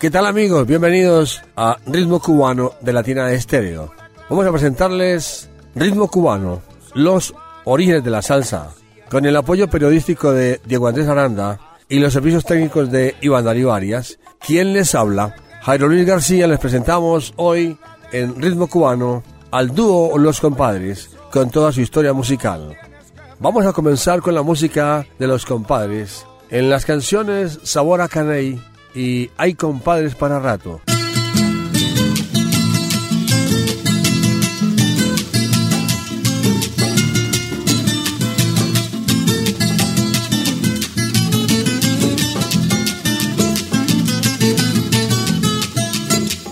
¿Qué tal amigos? Bienvenidos a Ritmo Cubano de Latina Estéreo. Vamos a presentarles Ritmo Cubano, los orígenes de la salsa, con el apoyo periodístico de Diego Andrés Aranda y los servicios técnicos de Iván Darío Arias. ¿Quién les habla? Jairo Luis García les presentamos hoy en Ritmo Cubano al dúo Los Compadres con toda su historia musical. Vamos a comenzar con la música de Los Compadres en las canciones Sabor a Caney y Hay Compadres para Rato.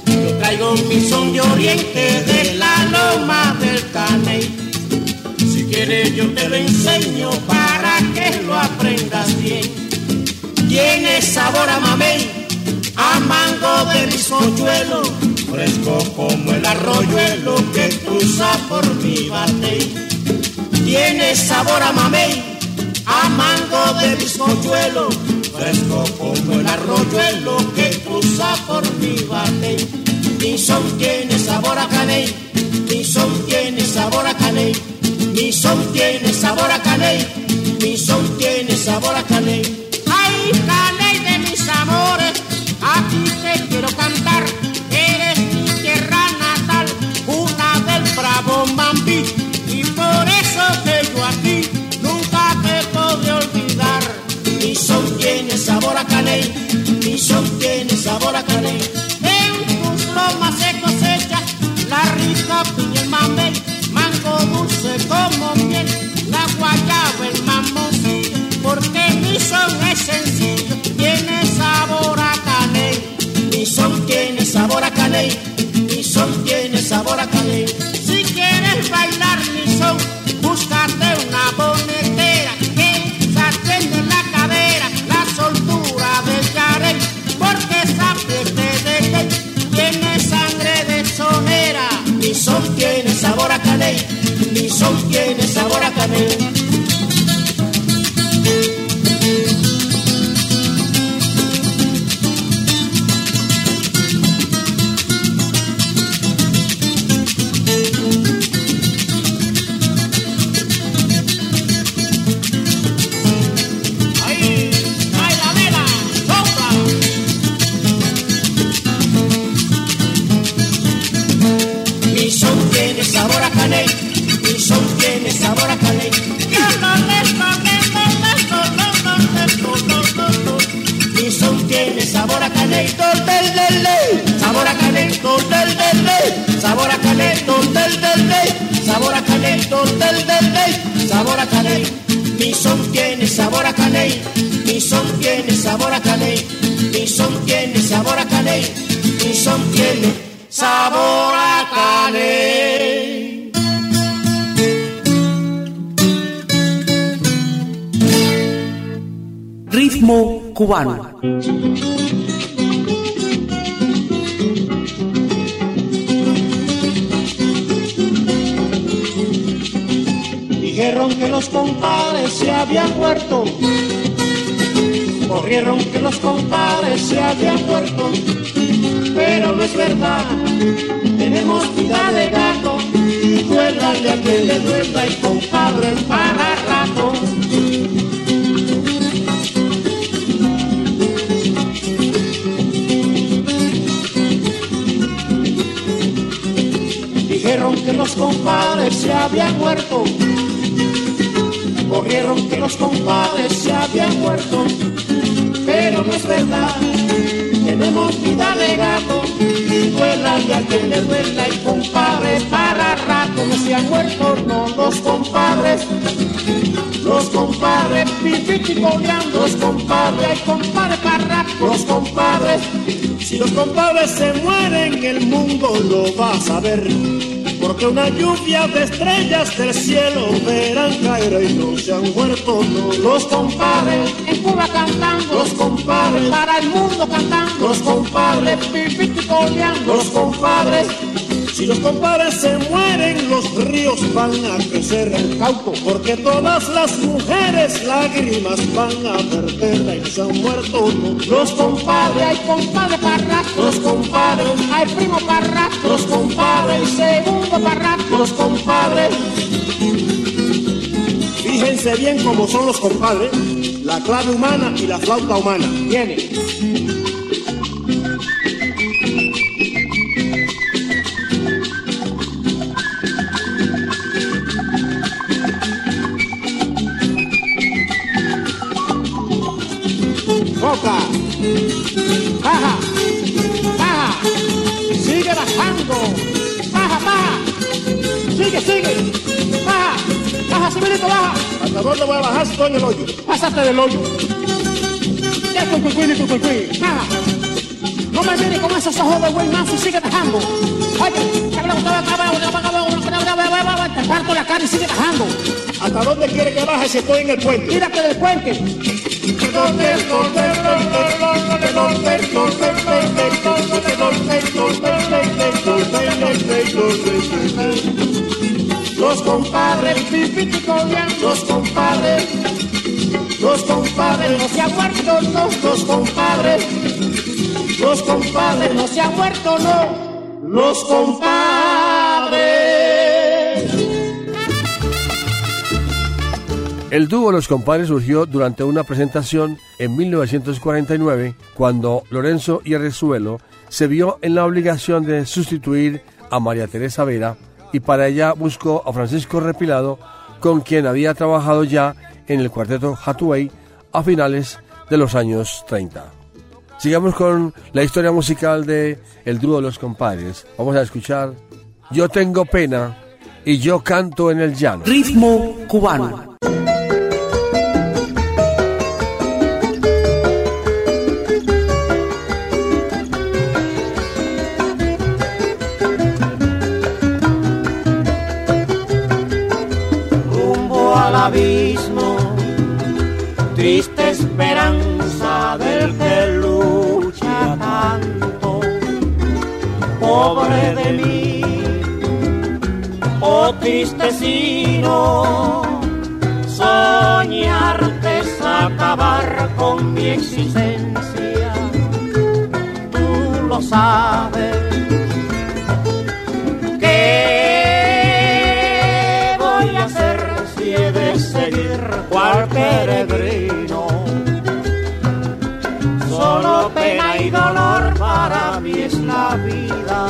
Yo traigo mi son de oriente de la loma del Caney. Si quieres yo te lo enseño para que lo aprendas bien. Tiene sabor a mamey, a mango de bizcochuelo, fresco como el arroyuelo que cruza por mi batey. Tiene sabor a mamey, a mango de bizcochuelo, fresco como el arroyuelo que cruza por mi batey. Mi son tiene sabor a caney, mi son tiene sabor a caney, mi son tiene sabor a caney, mi son tiene sabor a caney. El mamey, mango dulce como miel, la guayaba el mamoncillo, porque mi son es sencillo, tiene sabor a caney. Mi son tiene sabor a caney, son tiene sabor a caney. Del del ley, sabor a caney, tol del del ley, sabor a caney, tol del del ley, sabor a caney, tol del del ley, sabor a caney. Mi son tiene sabor a caney, mi son tiene sabor a caney, mi son tiene sabor a caney, mi son tiene sabor a caney. Ritmo cubano. Los compadres se habían muerto. Corrieron que los compadres se habían muerto. Pero no es verdad. Tenemos vida de gato. Duélale a quien le duela y compadre para rato. Dijeron que los compadres se habían muerto. Corrieron que los compadres se habían muerto. Pero no es verdad. Tenemos vida de gato y duela y a quien le duela el compadre para rato no se han muerto no los compadres los compadres pipiti los compadres compadre para los compadres si los compadres se mueren el mundo lo va a saber porque una lluvia de estrellas del cielo verán caer y no se han muerto los compadres en Cuba cantando. Los compadres para el mundo cantando. Los compadres pipiti los compadres si los compadres se mueren, los ríos van a crecer el cauco, porque todas las mujeres lágrimas van a verter y se han muerto los compadres. Hay compadre parra, los compadres. Hay primo parra, los compadres. Segundo parra, los compadres. Fíjense bien cómo son los compadres, la clave humana y la flauta humana. Viene. Sigue, baja, baja, Simonito, baja. ¿Hasta dónde voy a bajar si estoy en el hoyo? Pásate del hoyo. Ya, cuicuí, baja. No me mires con esos ojos de buen manso y sigue bajando. Oye, te parto la cara y sigue bajando. ¿Hasta dónde quiere que baje si estoy en el puente? Tírate del puente. Los compadres, los compadres, los compadres. No se han muerto, no, los compadres, los compadres. No se han muerto, no, los compadres. El dúo Los Compadres surgió durante una presentación en 1949 cuando Lorenzo Hierrezuelo se vio en la obligación de sustituir a María Teresa Vera y para ella buscó a Francisco Repilado con quien había trabajado ya en el cuarteto Hathaway a finales de los años 30. Sigamos con la historia musical de El dúo Los Compadres. Vamos a escuchar Yo tengo pena y yo canto en el llano. Ritmo cubano. Abismo, triste esperanza del que lucha tanto, pobre de mí, oh tristecino, soñarte es acabar con mi existencia, tú lo sabes. Que cual peregrino. Solo pena y dolor para mí es la vida.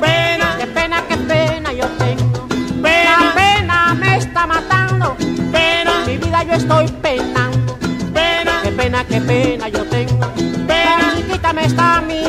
Pena, qué pena, qué pena yo tengo. Pena, pena me está matando. Pena, mi vida yo estoy penando. Pena, qué pena, qué pena yo tengo. Pena, chiquita me está mirando,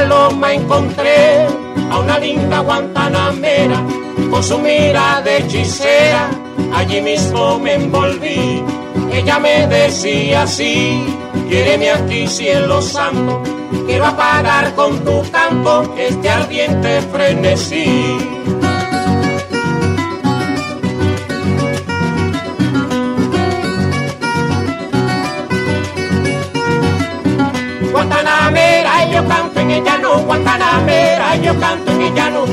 Allá en la loma encontré a una linda guantanamera. Con su mira de hechicera, allí mismo me envolví. Ella me decía así, quiéreme aquí cielo santo. Quiero apagar con tu canto este ardiente frenesí. Guantanamera, yo canto en el llano.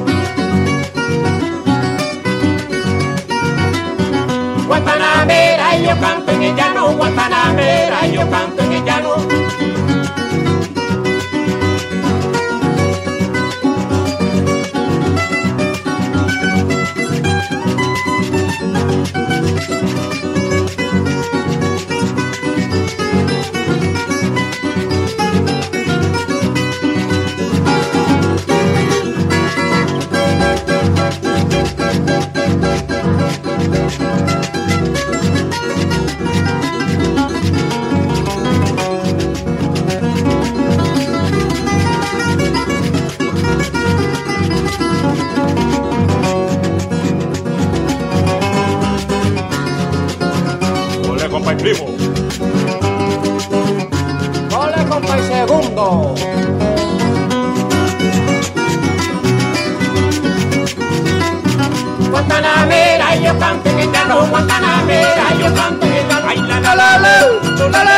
Guantanamera, yo canto en el llano, Guantanamera, yo canto cuando la.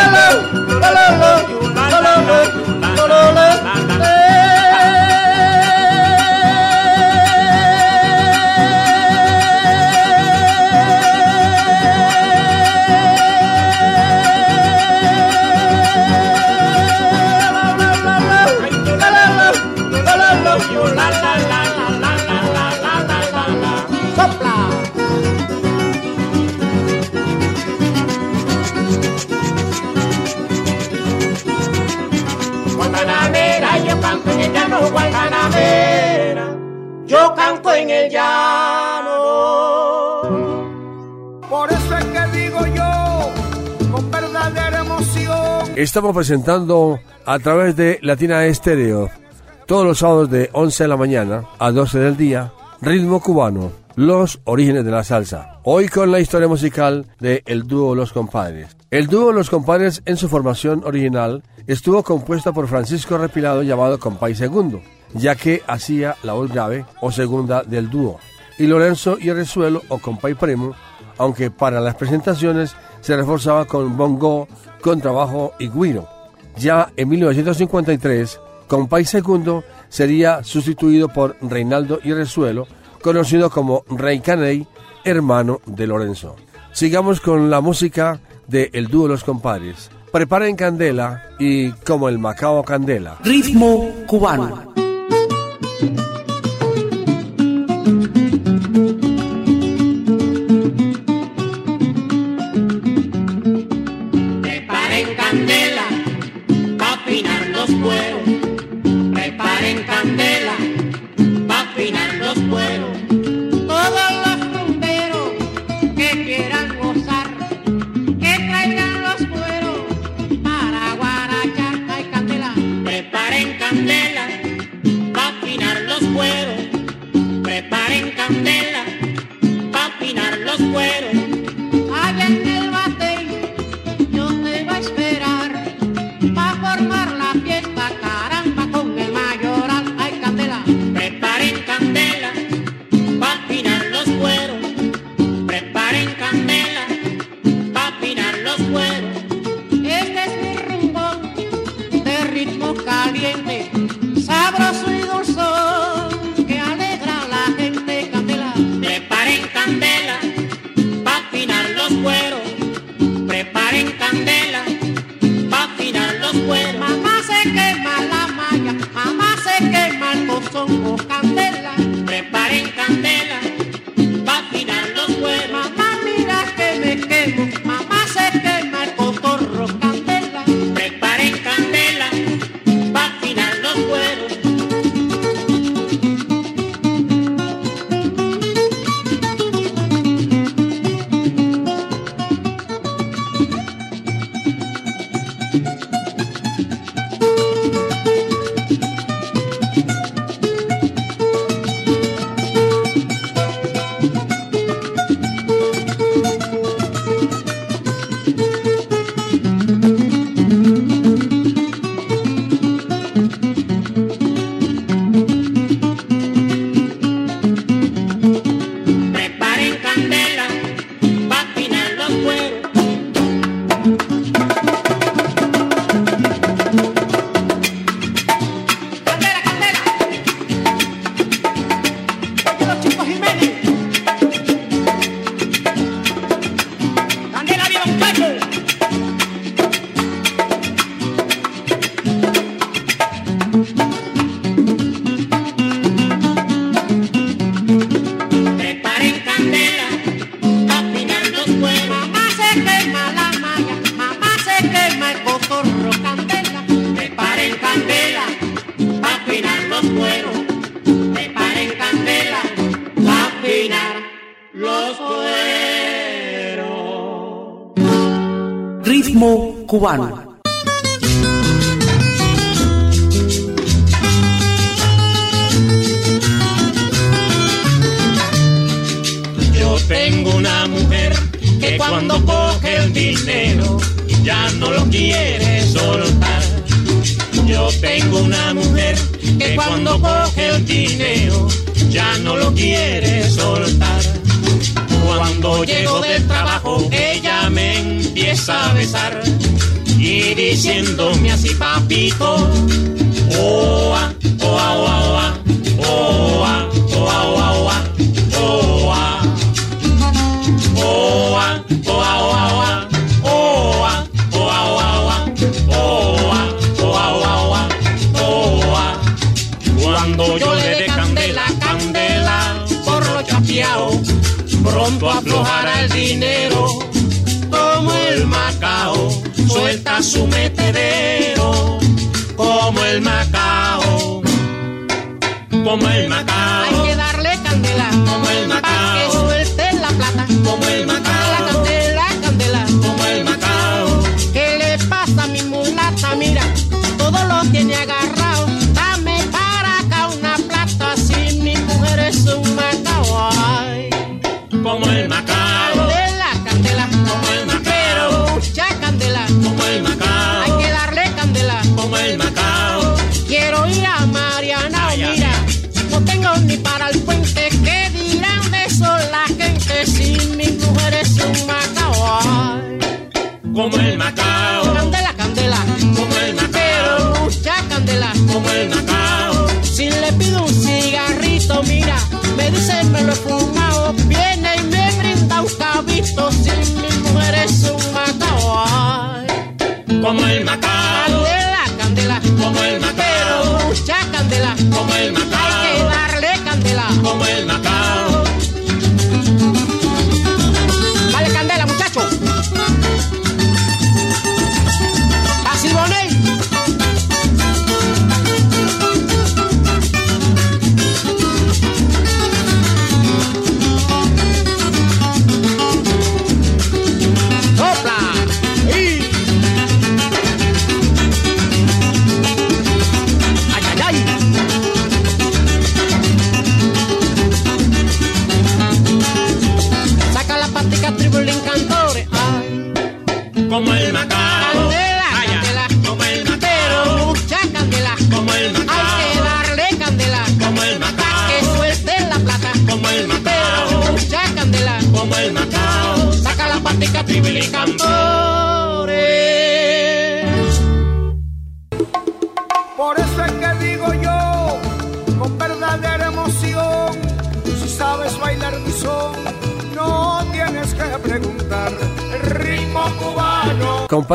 Estamos presentando a través de Latina Estéreo todos los sábados de 11 de la mañana a 12 del día, ritmo cubano, los orígenes de la salsa. Hoy con la historia musical de el dúo Los Compadres. El dúo Los Compadres en su formación original estuvo compuesta por Francisco Repilado llamado Compay Segundo, ya que hacía la voz grave o segunda del dúo, y Lorenzo y Resuelo o Compay Primo, aunque para las presentaciones se reforzaba con bongo, contrabajo y guiro. Ya en 1953, Compay Segundo sería sustituido por Reinaldo y Resuelo, conocido como Rey Caney, hermano de Lorenzo. Sigamos con la música de El Dúo Los Compadres. Preparen candela y como el Macao Candela. Ritmo cubano. Quiere soltar. Yo tengo una mujer que cuando coge el dinero ya no lo quiere soltar. Cuando llego del trabajo ella me empieza a besar y diciéndome así papito, oa, oa, oa, oa, su metedero, como el macao, como el macao. Como el macao, candela, candela, como el macao, pero mucha candela. como el macao, Si le pido un cigarrito, mira, me dice me lo he fumado. Viene y me brinda un cabito si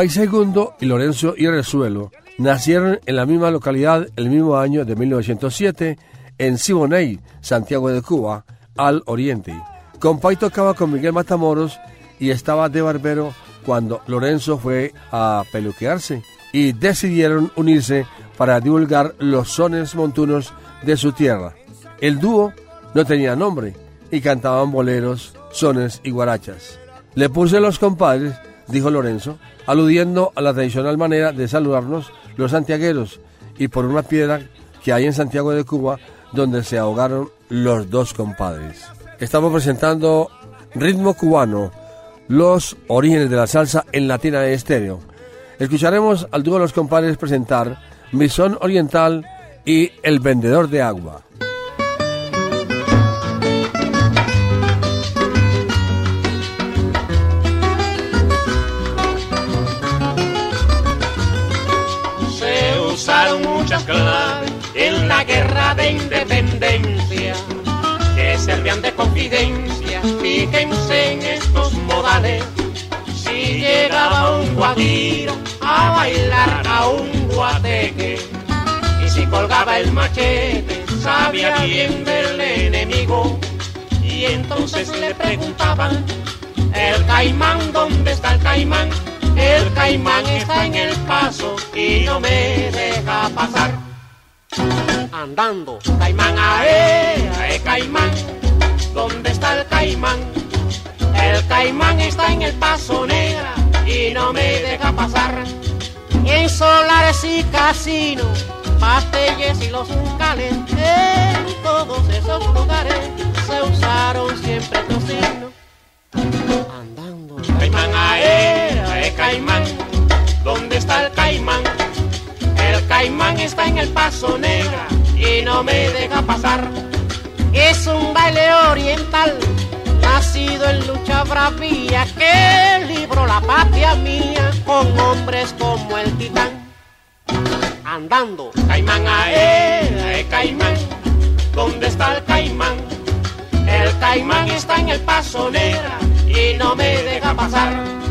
Compay Segundo y Lorenzo Irresuelo nacieron en la misma localidad el mismo año de 1907 en Siboney, Santiago de Cuba, al oriente. Compay tocaba con Miguel Matamoros y estaba de barbero cuando Lorenzo fue a peluquearse y decidieron unirse para divulgar los sones montunos de su tierra. El dúo no tenía nombre y cantaban boleros, sones y guarachas. Le puse los compadres, dijo Lorenzo, aludiendo a la tradicional manera de saludarnos los santiagueros y por una piedra que hay en Santiago de Cuba donde se ahogaron los dos compadres. Estamos presentando Ritmo Cubano, los orígenes de la salsa en Latina de Estéreo. Escucharemos al dúo de los compadres presentar Misón Oriental y El Vendedor de Agua. De confidencia. Fíjense en estos modales. Si llegaba un guajiro a bailar a un guateque y si colgaba el machete sabía bien del enemigo y entonces le preguntaban el caimán, ¿dónde está el caimán? El caimán está en el paso y no me deja pasar. Andando, caimán, ae, ae, caimán, ¿dónde está el caimán? El caimán está en el paso negra y no me deja pasar. En solares y casinos, pastelles y los bucales, en todos esos lugares se usaron siempre tocino. Andando. Caimán, ae, ae, caimán, ¿dónde está el caimán? El caimán está en el paso negra y no me deja pasar. Es un baile bravía, que libró la patria mía con hombres como el titán. Andando. Caimán, ae, caimán, ¿dónde está el caimán? El caimán está en el paso negra y no me deja pasar.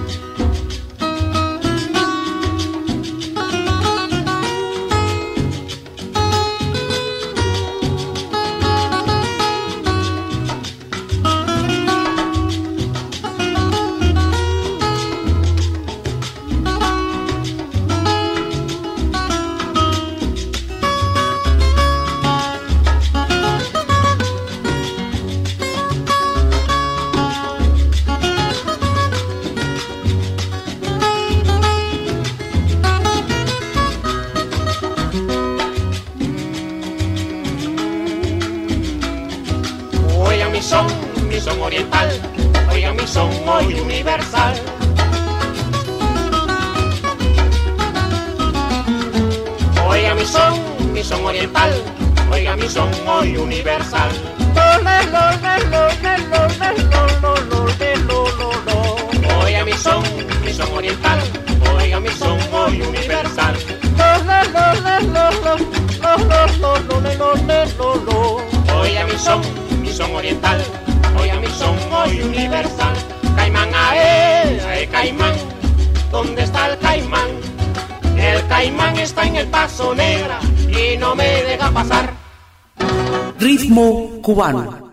Ritmo cubano.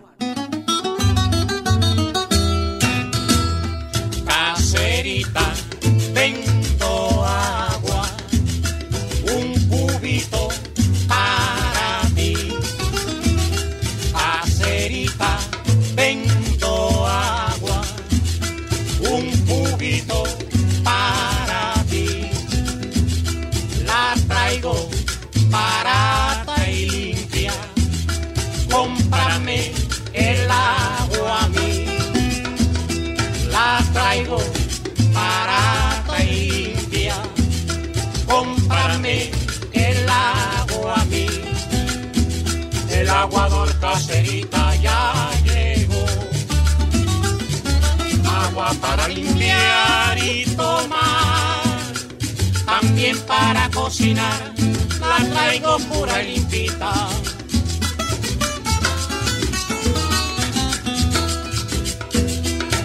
La traigo pura y limpita.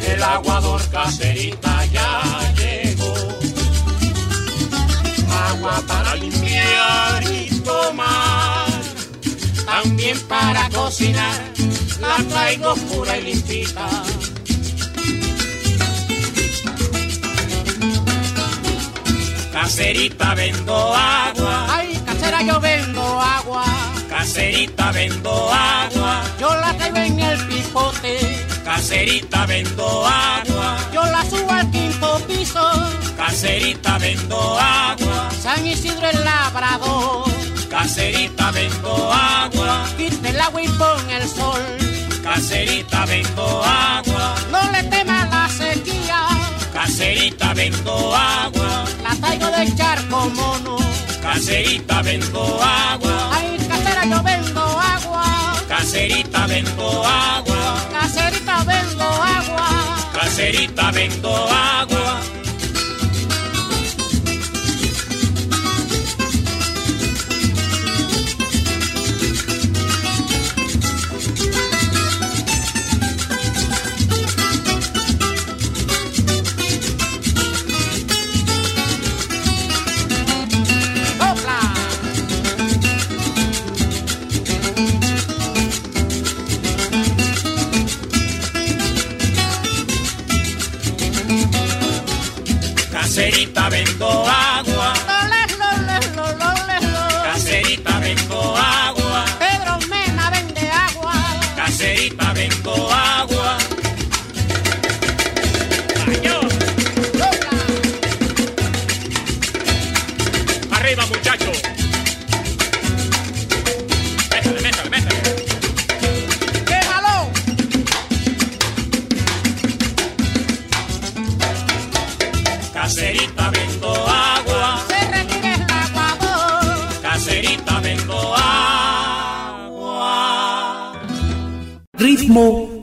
el aguador caserita ya llegó. Agua para limpiar y tomar, también para cocinar, la traigo pura y limpita. Caserita vendo agua, Ay, casera, yo vendo agua. caserita vendo agua, Yo la traigo en el pipote. caserita vendo agua, Yo la subo al quinto piso. caserita vendo agua. San Isidro el labrador. Caserita vendo agua, Quita el agua y pon el sol. caserita vendo agua, No le temas la sequía. caserita vendo agua, La traigo de charco mono. caserita vendo agua, Ay, casera, yo vendo agua. caserita vendo agua, Caserita, vendo agua. caserita vendo agua.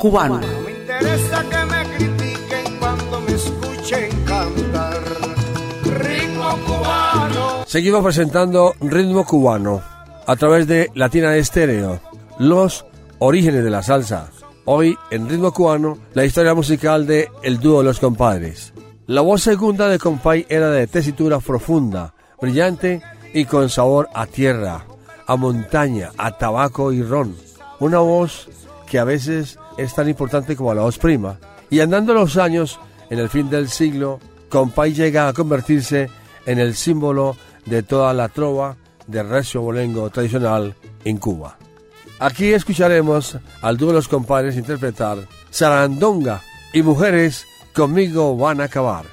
Cubano. No me interesa que me critiquen cuando me escuchen cantar. Ritmo cubano. Seguimos presentando Ritmo Cubano a través de Latina Estéreo, los orígenes de la salsa. Hoy en Ritmo Cubano, la historia musical de El dúo de los compadres. La voz segunda de Compay era de tesitura profunda, brillante y con sabor a tierra, a montaña, a tabaco y ron. Una voz que a veces es tan importante como la voz prima. Y andando los años, en el fin del siglo, Compay llega a convertirse en el símbolo de toda la trova de recio bolengo tradicional en Cuba. Aquí escucharemos al dúo de los compadres interpretar Sarandonga y Mujeres conmigo van a acabar.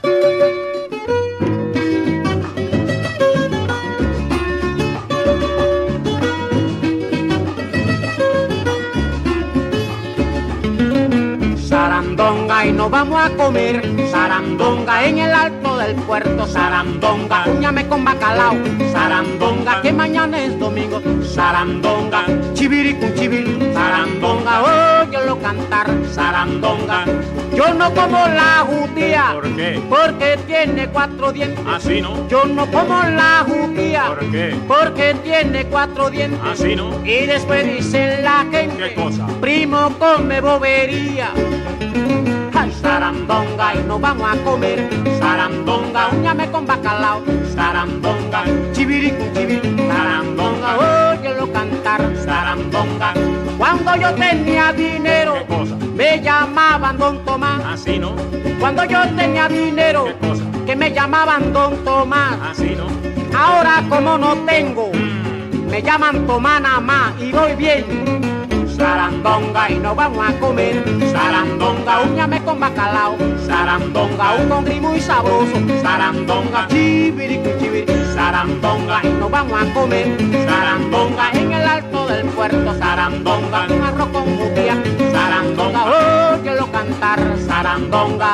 Vamos a comer Sarandonga en el alto del puerto Sarandonga, uñame con bacalao Sarandonga, que mañana es domingo Sarandonga, chiviri con chiviri Sarandonga, óyelo cantar Sarandonga Yo no como la judía ¿Por qué? Porque tiene cuatro dientes Así no, Yo no como la judía ¿Por qué? Porque tiene cuatro dientes así no. y después dice la gente, ¿Qué cosa? primo come bobería. Sarandonga y nos vamos a comer. Sarandonga, uñame con bacalao. Sarandonga, chiviri con chiviri. Sarandonga, óyelo cantar. Sarandonga. Cuando yo tenía dinero, ¿Qué cosa? me llamaban Don Tomás. Así no, Cuando yo tenía dinero, ¿Qué cosa? que me llamaban Don Tomás. así no. Ahora como no tengo, me llaman Tomana más y voy bien. Sarandonga y nos vamos a comer. Sarandonga, uñame con bacalao. Sarandonga, un congri muy sabroso. Sarandonga, chiviri chiviri. Sarandonga y nos vamos a comer. Sarandonga en el alto del puerto. Sarandonga, un arroz con judía. Sarandonga, óyelo cantar. Sarandonga.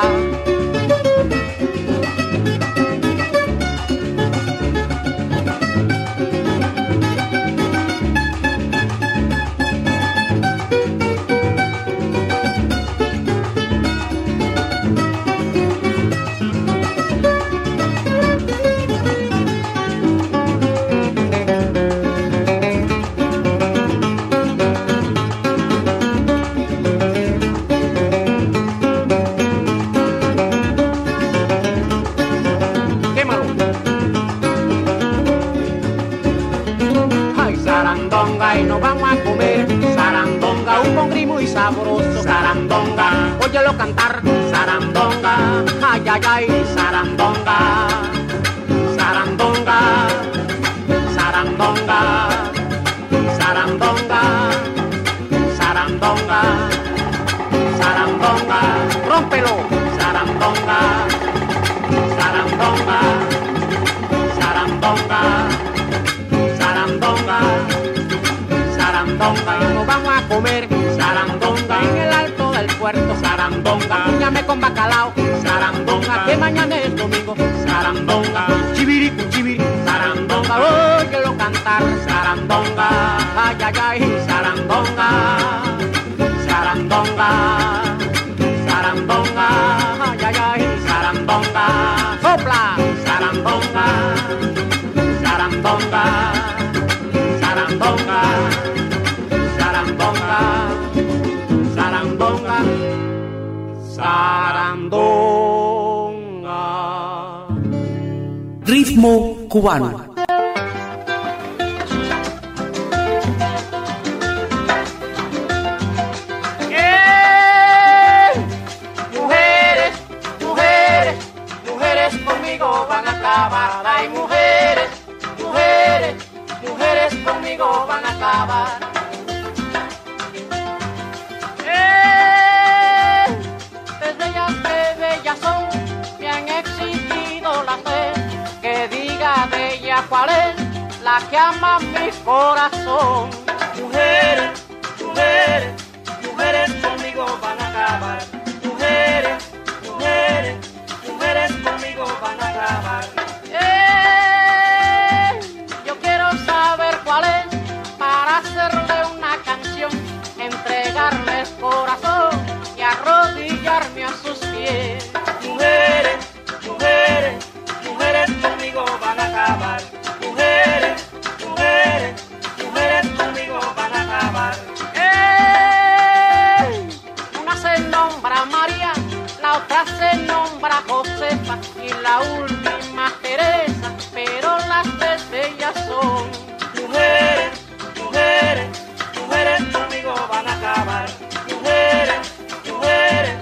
Sarandonga, uñame con bacalao, sarandonga, que mañana es domingo, sarandonga, chiviri con chiviri, sarandonga, óyelo cantar, sarandonga, ay, ay, ay, sarandonga, sarandonga, sarandonga, ay, ay, ay, sarandonga, sopla, sarandonga, sarandonga, sarandonga, sarandonga. Ritmo cubano. Cuál es la que ama mi corazón. Mujeres, mujeres, mujeres conmigo van a acabar. La última Teresa, pero las tres ellas son Mujeres, mujeres, mujeres conmigo van a acabar. Mujeres, mujeres,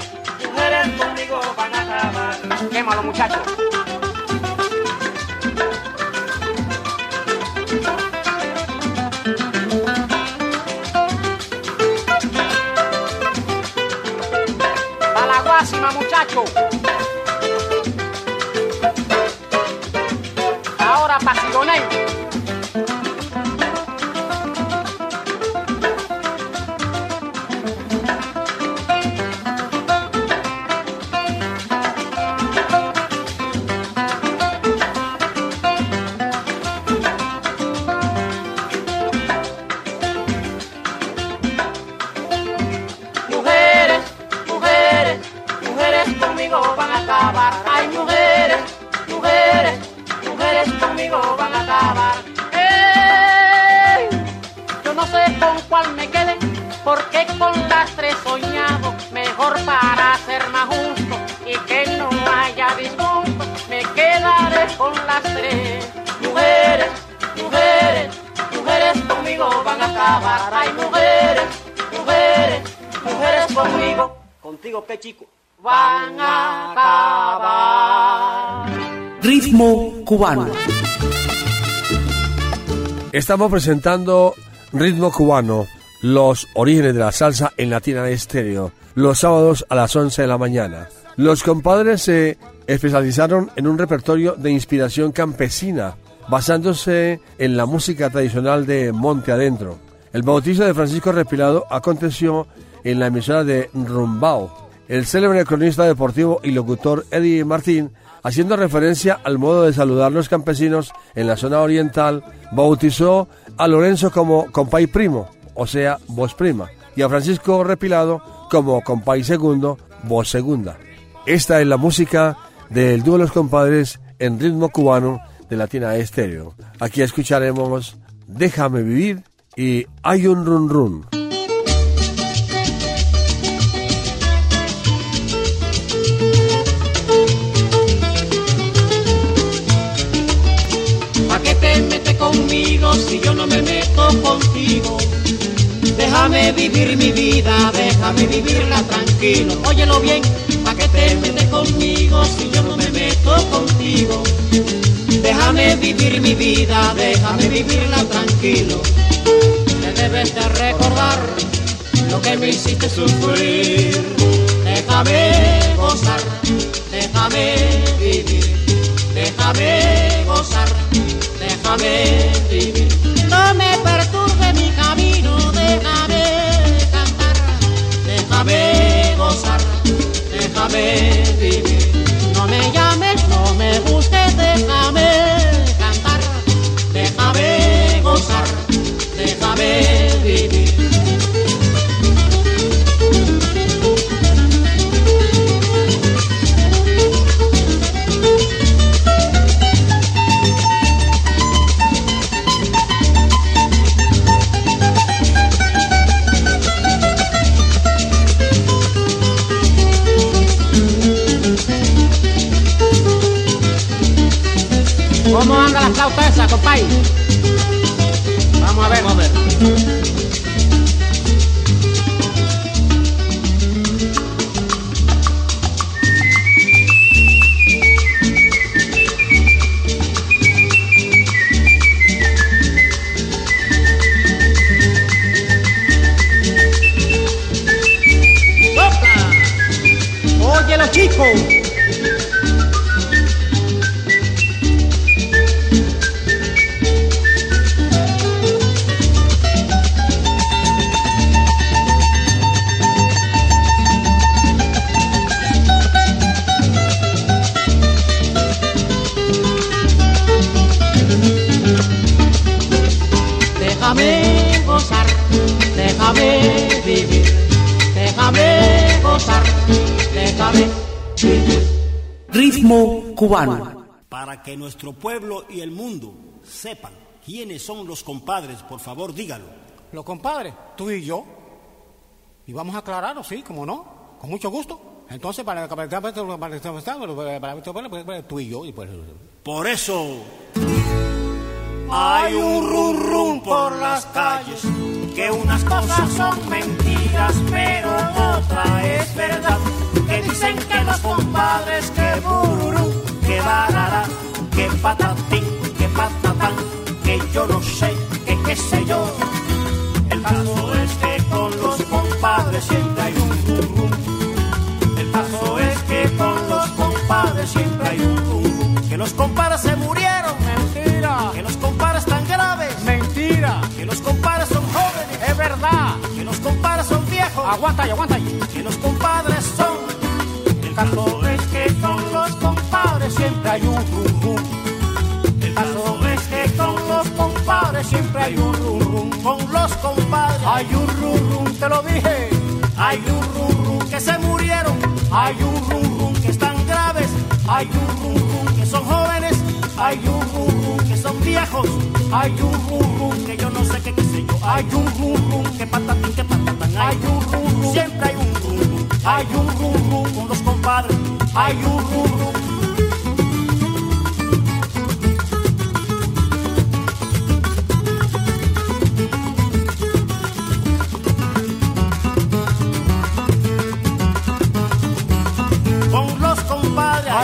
mujeres conmigo van a acabar. Quémalo, muchachos. Pa' la guásima, muchacho. Estamos presentando Ritmo Cubano, los orígenes de la salsa en Latina Estéreo, los sábados a las 11 de la mañana. Los compadres se especializaron en un repertorio de inspiración campesina, basándose en la música tradicional de Monte Adentro. El bautizo de Francisco Repilado aconteció en la emisora de Rumbao. El célebre cronista deportivo y locutor Eddie Martín, haciendo referencia al modo de saludar los campesinos en la zona oriental, bautizó a Lorenzo como compay primo, o sea, voz prima, y a Francisco Repilado como compay segundo, voz segunda. Esta es la música del dúo Los Compadres en ritmo cubano de Latina Estéreo. Aquí escucharemos Déjame vivir y Hay un run run. Si yo no me meto contigo? Déjame vivir mi vida, déjame vivirla tranquilo. Óyelo bien, ¿pa' qué te metes conmigo si yo no me meto contigo? Déjame vivir mi vida, déjame vivirla tranquilo. Te debes de recordar lo que me hiciste sufrir. Déjame gozar, déjame vivir, déjame gozar, déjame vivir. No me perturbe mi camino, déjame cantar, déjame gozar, déjame vivir. Sepan quiénes son los compadres, por favor dígalo. Los compadres, tú y yo. Y vamos a aclararlo, sí, como no, con mucho gusto. Entonces, para para- para- para- para- para- para- tú y yo, y pues, por eso hay un rum rum por las calles, que unas cosas son mentiras, pero otra es verdad. Que dicen que los compadres, que bururú, que barará, que patatín, patatán, que yo no sé, que qué sé yo. El caso es que con los compadres siempre hay un rum rum. El caso es que con los compadres siempre hay un rum rum. Que los compadres se murieron, Mentira, que los compadres están graves, mentira, que los compadres son jóvenes, es verdad. que los compadres son viejos, Aguanta ahí, aguanta ahí. que los compadres son. El caso es que con los compadres siempre hay un rum hay un rum. Con los compadres Hay un rum te lo dije. hay un rum que se murieron, hay un rum que están graves, hay un rum que son jóvenes, hay un rum que son viejos, hay un rum que yo no sé qué qué sé yo, hay un rum que patatín que patatán, hay un rum siempre hay un rum hay un rum con los compadres, hay un rum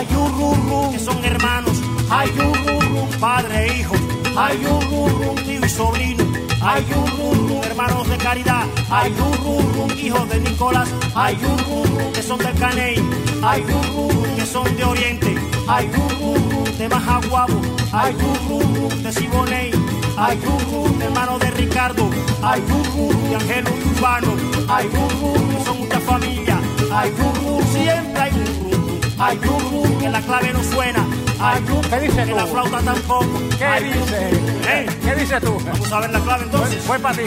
hay un rum que son hermanos, hay un rum padre e hijo, hay un rum tío y sobrino, hay un rum hermanos de caridad, hay un rum hijos de Nicolás, hay un rum que son del Caney, hay un que son de Oriente, hay un de Majaguabo, hay un de Siboney, hay un hermano de Ricardo, hay un de Angelo Urbano, hay un que son muchas familias, hay un siempre hay un un rum que la clave no suena, ¿Qué dices que la flauta tampoco, ¿Qué dices? ¿Eh? ¿Qué dices tú? Vamos a ver la clave entonces. Fue para ti.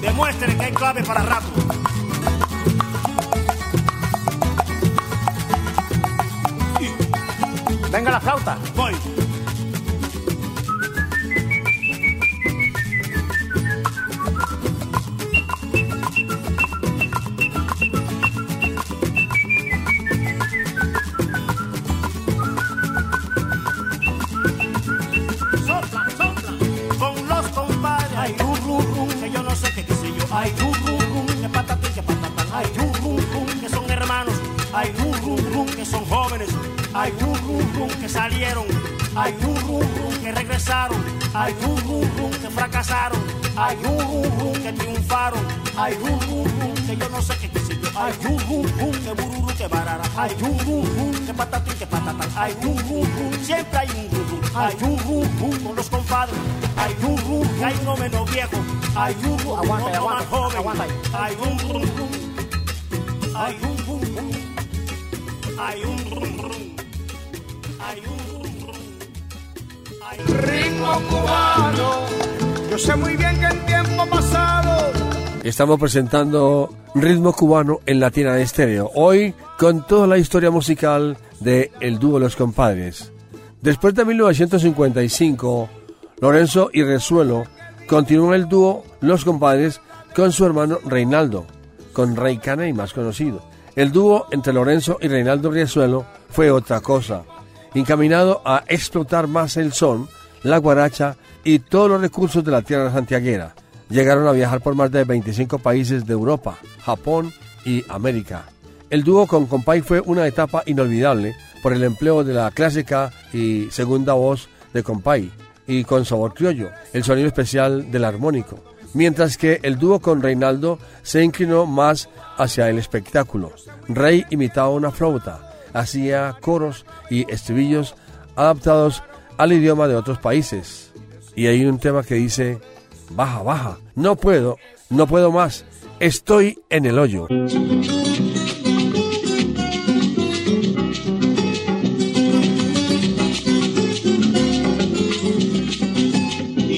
Demuestren que hay clave para rato. Venga la flauta. Voy. Hay un rum rum que patatín que patatán. Hay un siempre hay un rum. Hay un con los compadres. Hay un que hay uno menos viejo. Hay un rum Aguanta otro más aguanta, joven. aguanta. Hay un rum rum. Hay un rum rum. Hay un. Hay un. Hay un Ritmo cubano. Yo sé muy bien que en tiempo pasado Estamos presentando Ritmo Cubano en Latina Estéreo. Hoy con toda la historia musical de El Dúo Los Compadres. Después de 1955, Lorenzo y Resuelo continuó el dúo Los Compadres con su hermano Reinaldo, con Rey Caney más conocido. El dúo entre Lorenzo y Reinaldo Riesuelo fue otra cosa, encaminado a explotar más el son, la guaracha y todos los recursos de la tierra santiaguera. Llegaron a viajar por más de 25 países de Europa, Japón y América. El dúo con Compay fue una etapa inolvidable por el empleo de la clásica y segunda voz de Compay y con sabor criollo, el sonido especial del armónico, mientras que el dúo con Reinaldo se inclinó más hacia el espectáculo. Rey imitaba una flauta, hacía coros y estribillos adaptados al idioma de otros países. Y hay un tema que dice, baja, baja, no puedo, no puedo más, estoy en el hoyo.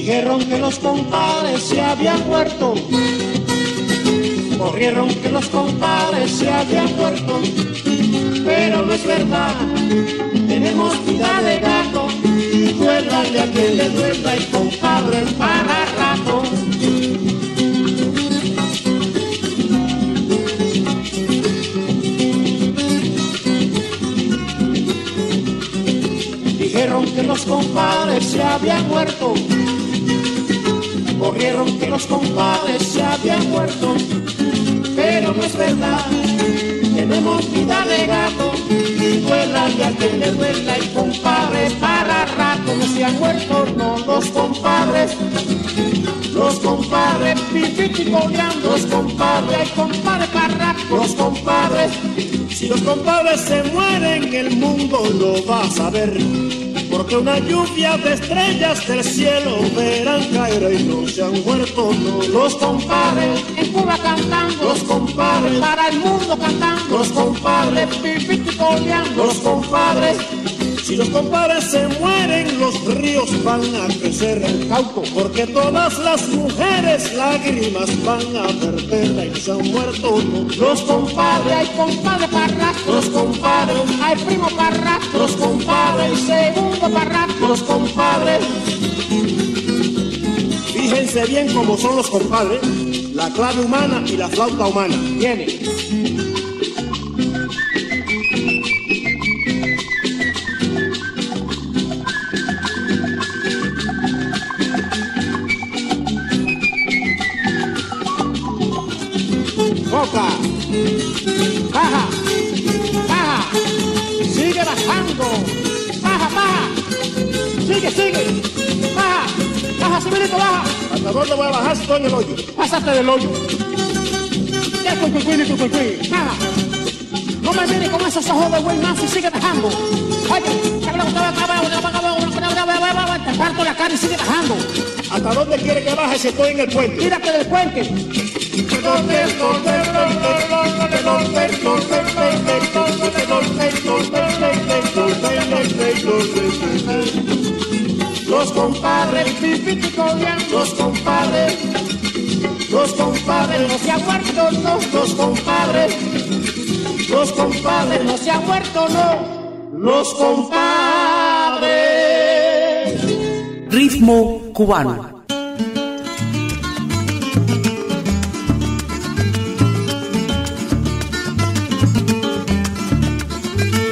Dijeron que los compadres se habían muerto. Corrieron que los compadres se habían muerto. Pero no es verdad. Tenemos vida de gato duélale a quien le duela y compadre para rato. Dijeron que los compadres se habían muerto. Corrieron que los compadres se habían muerto. Pero no es verdad, tenemos vida de gato duela ya que le duela y compadres para rato no se han muerto, no los compadres. Los compadres, coleando, los compadres, hay compadres para los compadres. Si los compadres se mueren, el mundo lo va a saber. Porque una lluvia de estrellas del cielo verán caer y no se han muerto no. los compadres. Cuba cantando, los compadres. Para el mundo cantando, los compadres. Pipiti coleando, los compadres. Si los compadres se mueren, los ríos van a crecer el cauco, porque todas las mujeres lágrimas van a verter y se han muerto los compadres. Hay compadre para los compadres. Hay primo para los compadres. Segundo para los compadres. Fíjense bien cómo son los compadres, la clave humana y la flauta humana. Viene. Boca. Baja. Baja. Sigue bajando. Baja, baja. Sigue, sigue. Baja. Baja, civilito, baja. ¿Hasta dónde voy a bajar si estoy en el hoyo? Pásate del hoyo. Ya, cuy, cuy, cuy, cuy. Baja. No me mires con esos ojos de buen manso y sigue bajando. Oye, te parto la cara y sigue bajando. ¿Hasta dónde quiere que baje si estoy en el puente? Tírate del puente. Los compadres, los compadres, los compadres, no se han muerto, no, los compadres, los compadres, no se han muerto, no, los compadres. Ritmo cubano.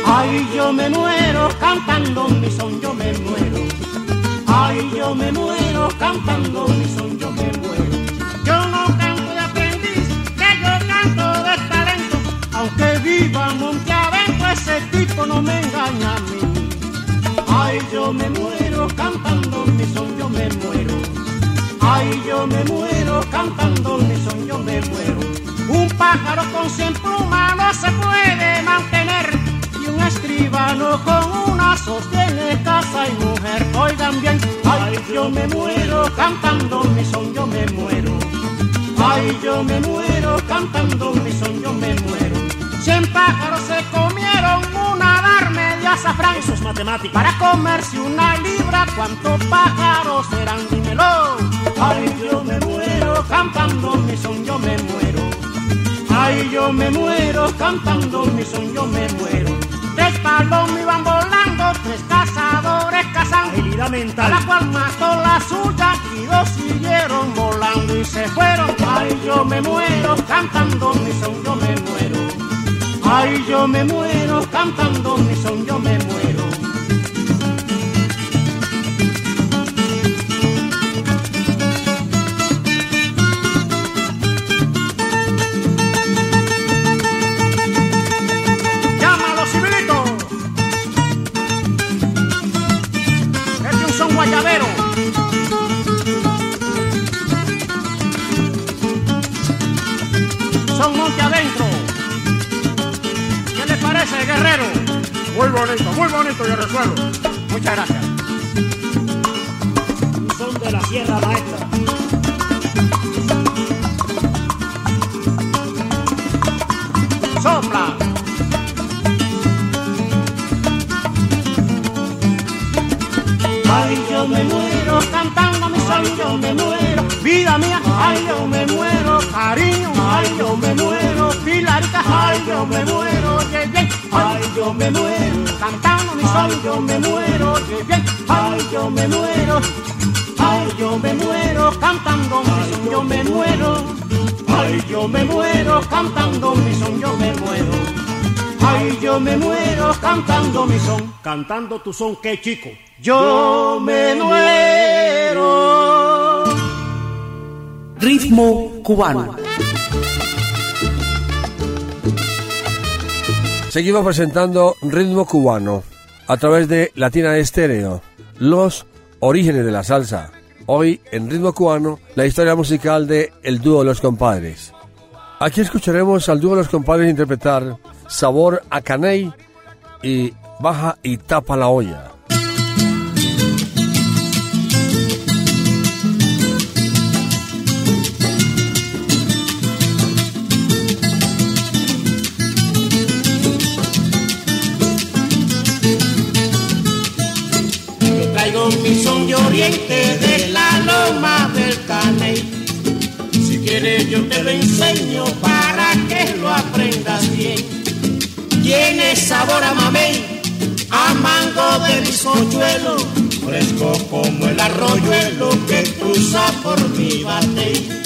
Ay, yo me muero cantando mi son, yo me muero. Ay, yo me muero cantando mi son, yo me muero. Yo no canto de aprendiz, que yo canto de talento. Aunque viva Monte adentro, ese tipo no me engaña a mí. Ay, yo me muero cantando mi son, yo me muero. Ay, yo me muero cantando mi son, yo me muero. Un pájaro con cien plumas no se puede mantener escribano con una sostiene casa y mujer. Oigan bien, ay, yo me muero cantando mi son, yo me muero. Ay, yo me muero cantando mi son, yo me muero. Cien pájaros se comieron una dar media azafrán. Eso es matemática. Para comerse una libra, ¿cuántos pájaros serán? Dímelo. Ay, yo me muero cantando mi son, yo me muero. Ay, yo me muero cantando mi son, yo me muero. Tres palomas iban volando, tres cazadores cazando. Agilidad mental. La cual mató la suya y dos siguieron volando y se fueron. Ay, yo me muero cantando mi son, yo me muero. Ay, yo me muero cantando mi son, yo me muero. Guerrero? Muy bonito, muy bonito, yo resuelvo. Muchas gracias. Son de la Sierra Maestra. Sopla. Ay, yo me muero cantando son, yo me muero. Vida mía, ay, yo me muero. Cariño, ay, yo me muero. Pilarita, ay, yo me muero. Ye, ye. Ay, yo me muero cantando mi son, yo me muero. Ye. Ay, yo me muero. Ay, yo me muero cantando mi son, yo me muero. Ay, yo me muero cantando mi son, yo me muero. Ay, yo me muero cantando mi son. Cantando tu son, qué chico. Yo me muero. Ritmo cubano. Seguimos presentando Ritmo Cubano a través de Latina Estéreo, los orígenes de la salsa. Hoy en Ritmo Cubano, la historia musical de El Dúo de los Compadres. Aquí escucharemos al Dúo de los Compadres interpretar Sabor a Caney y Baja y Tapa la Olla. Oriente de la loma del Caney. Si quieres yo te lo enseño para que lo aprendas bien. Tiene sabor a mamey, a mango de bizcochuelo, fresco como el arroyuelo que cruza por mi batey.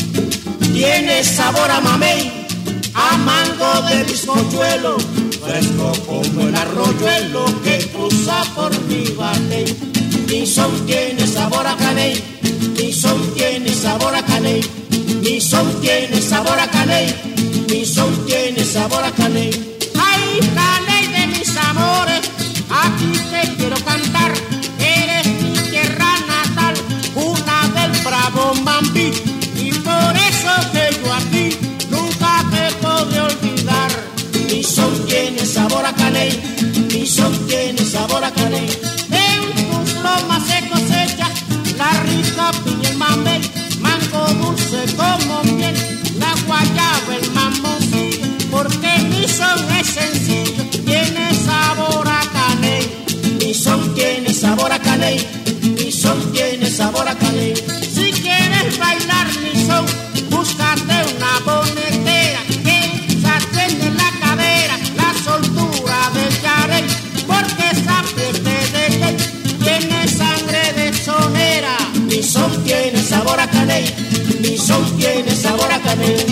Tiene sabor a mamey, a mango de bizcochuelo, fresco como el arroyuelo que cruza por mi batey. Mi son tiene sabor a caney, mi son tiene sabor a caney, mi son tiene sabor a caney, mi son tiene sabor a caney. Ay, caney de mis amores, aquí te quiero cantar, eres mi tierra natal, una del bravo Mambi, y por eso que yo a ti nunca te podré olvidar. Mi son tiene sabor a caney, mi son rica piña el mamey, mango dulce como miel, la guayaba el mamoncillo, porque mi son es sencillo, tiene sabor a caney. Mi son tiene sabor a caney, son tiene sabor a caney.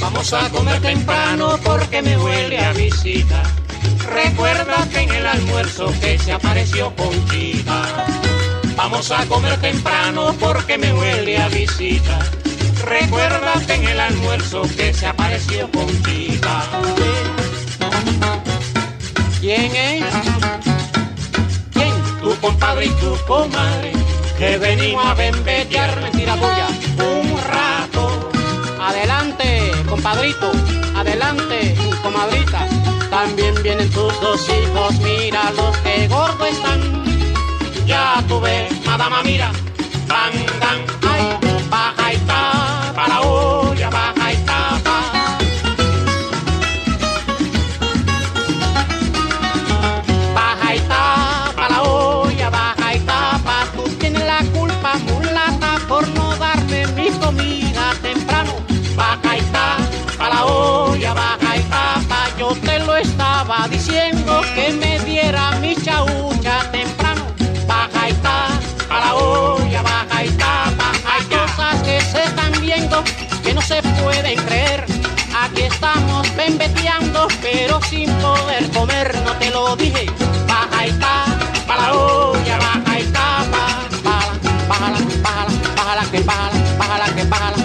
Vamos a comer temprano porque me huele a visita. Recuerda que en el almuerzo que se apareció Conchita. Vamos a comer temprano porque me huele a visita. Recuerda que en el almuerzo que se apareció Conchita. ¿Quién es? ¿Quién? Tu compadre y tu comadre. Que venimos a bembetear mentira tuya un rato. Adelante, compadrito, adelante, comadrita. También vienen tus dos hijos, mira los que gordos están. Ya tú ves, madama, mira, van, dan, ay, baja y tapa la olla, se pueden creer. Aquí estamos pembeteando, pero sin poder comer, no te lo dije. Baja y está, para la olla, baja y está, bájala, bájala, bájala, bájala, que bájala, bájala, que bájala,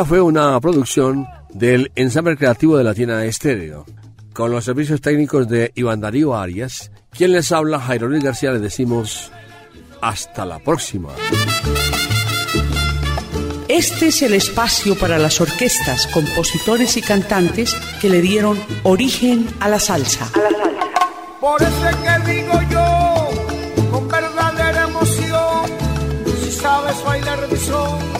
Esta fue una producción del ensamble creativo de Latina Estéreo, con los servicios técnicos de Iván Darío Arias. Quien les habla, Jairo Luis García, le decimos hasta la próxima. Este es el espacio para las orquestas, compositores y cantantes que le dieron origen a la salsa. Por eso es que digo yo, con verdadera emoción, si sabes bailar mi son,